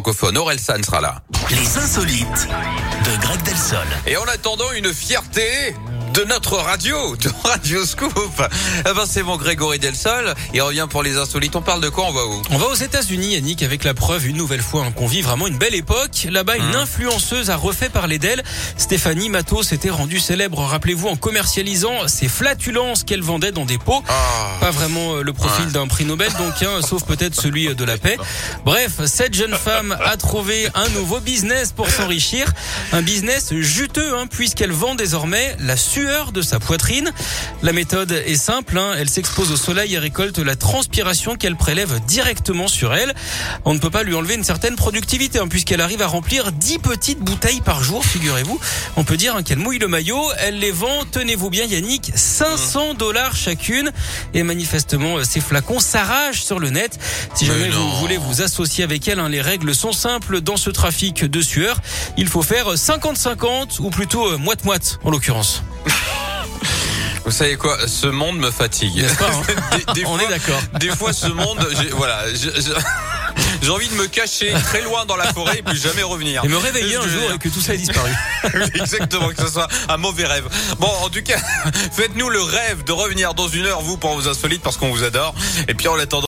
francophone. Aurel San sera là. Les insolites de Greg Delsol. Et en attendant une fierté de notre radio, de Radio Scoop. Eh ben, c'est mon Grégory Delsol. Il revient pour les insolites. On parle de quoi? On va où? On va aux États-Unis, Yannick, avec la preuve une nouvelle fois hein, qu'on vit vraiment une belle époque. Là-bas, une Mmh. influenceuse a refait parler d'elle. Stéphanie Matos s'était rendue célèbre, rappelez-vous, en commercialisant ses flatulences qu'elle vendait dans des pots. Ah. Pas vraiment euh, le profil Ouais. d'un prix Nobel, donc, hein, sauf peut-être celui de la paix. Bref, cette jeune femme a trouvé un nouveau business pour s'enrichir. Un business juteux, hein, puisqu'elle vend désormais la sueur de sa poitrine. La méthode est simple, hein, elle s'expose au soleil et récolte la transpiration qu'elle prélève directement sur elle. On ne peut pas lui enlever une certaine productivité, hein, puisqu'elle arrive à remplir 10 petites bouteilles par jour, figurez-vous. On peut dire hein, qu'elle mouille le maillot, elle les vend, tenez-vous bien Yannick, 500 dollars chacune. Et manifestement, euh, ces flacons s'arrachent sur le net. Si Mais jamais vous voulez vous associer avec elle, les règles sont simples dans ce trafic de sueur. Il faut faire 50-50 ou plutôt euh, moite-moite en l'occurrence. Vous savez quoi Ce monde me fatigue. Pas, hein Des- des On fois- est d'accord. Des fois, ce monde, j'ai- voilà, j'ai envie de me cacher très loin dans la forêt et plus jamais revenir. Et me réveiller un jour et que tout ça ait disparu. Exactement, que ce soit un mauvais rêve. Bon, en tout cas, faites-nous le rêve de revenir dans une heure, vous, pour vos insolites, parce qu'on vous adore. Et puis, en attendant,